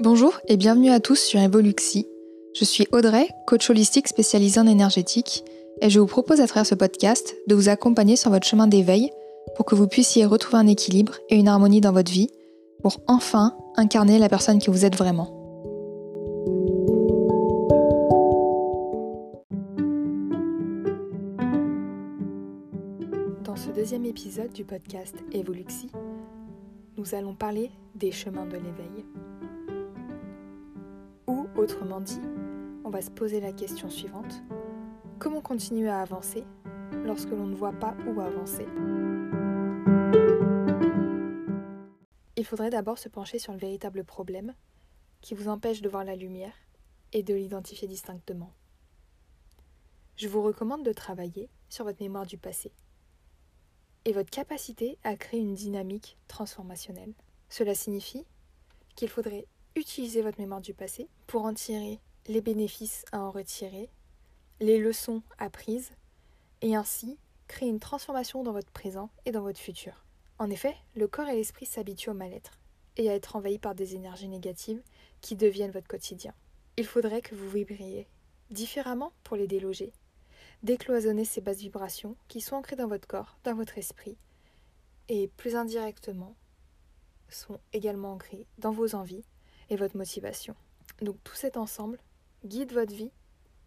Bonjour et bienvenue à tous sur Evoluxi. Je suis Audrey, coach holistique spécialisée en énergétique, et je vous propose à travers ce podcast de vous accompagner sur votre chemin d'éveil pour que vous puissiez retrouver un équilibre et une harmonie dans votre vie pour enfin incarner la personne que vous êtes vraiment. Dans ce deuxième épisode du podcast Evoluxi, nous allons parler des chemins de l'éveil. Autrement dit, on va se poser la question suivante. Comment continuer à avancer lorsque l'on ne voit pas où avancer? Il faudrait d'abord se pencher sur le véritable problème qui vous empêche de voir la lumière et de l'identifier distinctement. Je vous recommande de travailler sur votre mémoire du passé et votre capacité à créer une dynamique transformationnelle. Cela signifie qu'il faudrait utiliser votre mémoire du passé pour en tirer les bénéfices à en retirer, les leçons apprises, et ainsi créer une transformation dans votre présent et dans votre futur. En effet, le corps et l'esprit s'habituent au mal-être et à être envahis par des énergies négatives qui deviennent votre quotidien. Il faudrait que vous vibriez différemment pour les déloger décloisonner ces basses vibrations qui sont ancrées dans votre corps, dans votre esprit, et plus indirectement sont également ancrées dans vos envies et votre motivation. Donc tout cet ensemble guide votre vie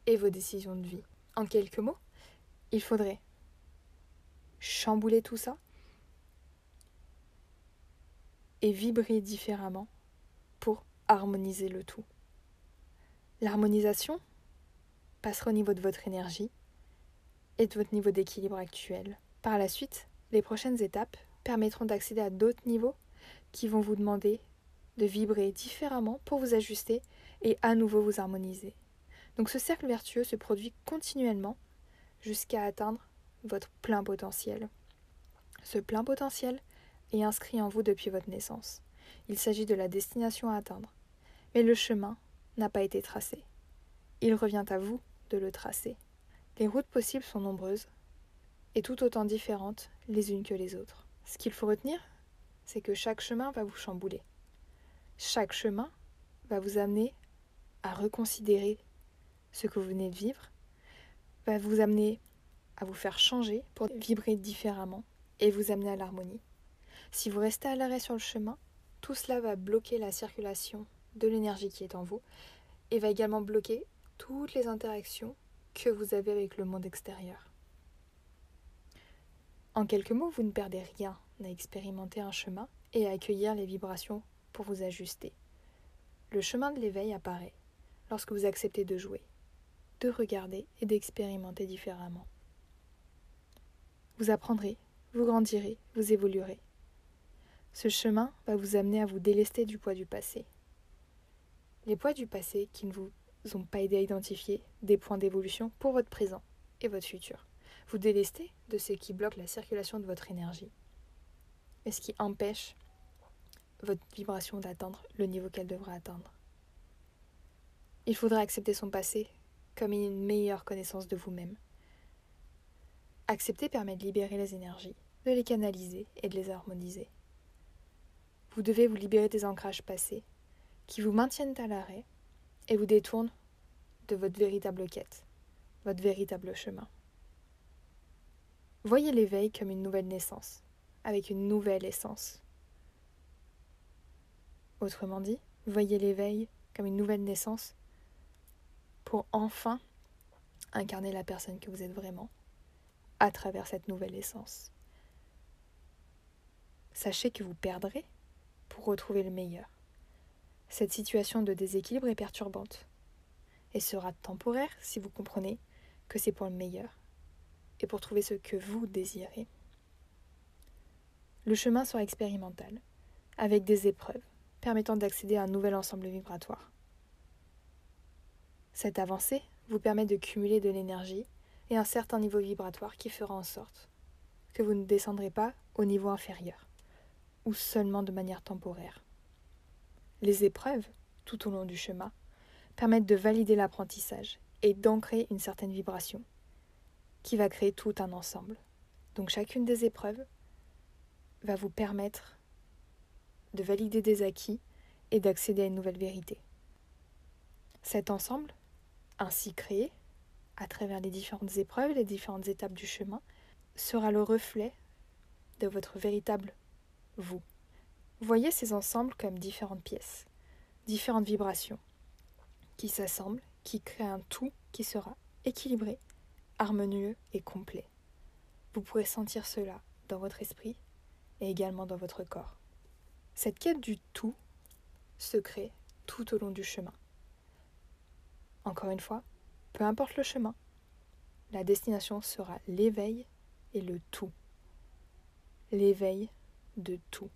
et vos décisions de vie. En quelques mots, il faudrait chambouler tout ça et vibrer différemment pour harmoniser le tout. L'harmonisation passera au niveau de votre énergie et de votre niveau d'équilibre actuel. Par la suite, les prochaines étapes permettront d'accéder à d'autres niveaux qui vont vous demander de vibrer différemment pour vous ajuster et à nouveau vous harmoniser. Donc ce cercle vertueux se produit continuellement jusqu'à atteindre votre plein potentiel. Ce plein potentiel est inscrit en vous depuis votre naissance. Il s'agit de la destination à atteindre. Mais le chemin n'a pas été tracé. Il revient à vous de le tracer. Les routes possibles sont nombreuses et tout autant différentes les unes que les autres. Ce qu'il faut retenir, c'est que chaque chemin va vous chambouler. Chaque chemin va vous amener à reconsidérer ce que vous venez de vivre, va vous amener à vous faire changer pour vibrer différemment et vous amener à l'harmonie. Si vous restez à l'arrêt sur le chemin, tout cela va bloquer la circulation de l'énergie qui est en vous et va également bloquer toutes les interactions que vous avez avec le monde extérieur. En quelques mots, vous ne perdez rien à expérimenter un chemin et à accueillir les vibrations pour vous ajuster. Le chemin de l'éveil apparaît lorsque vous acceptez de jouer, de regarder et d'expérimenter différemment. Vous apprendrez, vous grandirez, vous évoluerez. Ce chemin va vous amener à vous délester du poids du passé. Les poids du passé qui ne vous n'ont pas aidé à identifier des points d'évolution pour votre présent et votre futur. Vous délestez de ce qui bloque la circulation de votre énergie et ce qui empêche votre vibration d'atteindre le niveau qu'elle devra atteindre. Il faudra accepter son passé comme une meilleure connaissance de vous-même. Accepter permet de libérer les énergies, de les canaliser et de les harmoniser. Vous devez vous libérer des ancrages passés qui vous maintiennent à l'arrêt et vous détourne de votre véritable quête, votre véritable chemin. Voyez l'éveil comme une nouvelle naissance, avec une nouvelle essence. Autrement dit, voyez l'éveil comme une nouvelle naissance pour enfin incarner la personne que vous êtes vraiment à travers cette nouvelle essence. Sachez que vous perdrez pour retrouver le meilleur. Cette situation de déséquilibre est perturbante et sera temporaire si vous comprenez que c'est pour le meilleur et pour trouver ce que vous désirez. Le chemin sera expérimental, avec des épreuves permettant d'accéder à un nouvel ensemble vibratoire. Cette avancée vous permet de cumuler de l'énergie et un certain niveau vibratoire qui fera en sorte que vous ne descendrez pas au niveau inférieur, ou seulement de manière temporaire. Les épreuves, tout au long du chemin, permettent de valider l'apprentissage et d'ancrer une certaine vibration, qui va créer tout un ensemble. Donc chacune des épreuves va vous permettre de valider des acquis et d'accéder à une nouvelle vérité. Cet ensemble, ainsi créé, à travers les différentes épreuves, les différentes étapes du chemin, sera le reflet de votre véritable vous. Voyez ces ensembles comme différentes pièces, différentes vibrations, qui s'assemblent, qui créent un tout qui sera équilibré, harmonieux et complet. Vous pourrez sentir cela dans votre esprit et également dans votre corps. Cette quête du tout se crée tout au long du chemin. Encore une fois, peu importe le chemin, la destination sera l'éveil et le tout. L'éveil de tout.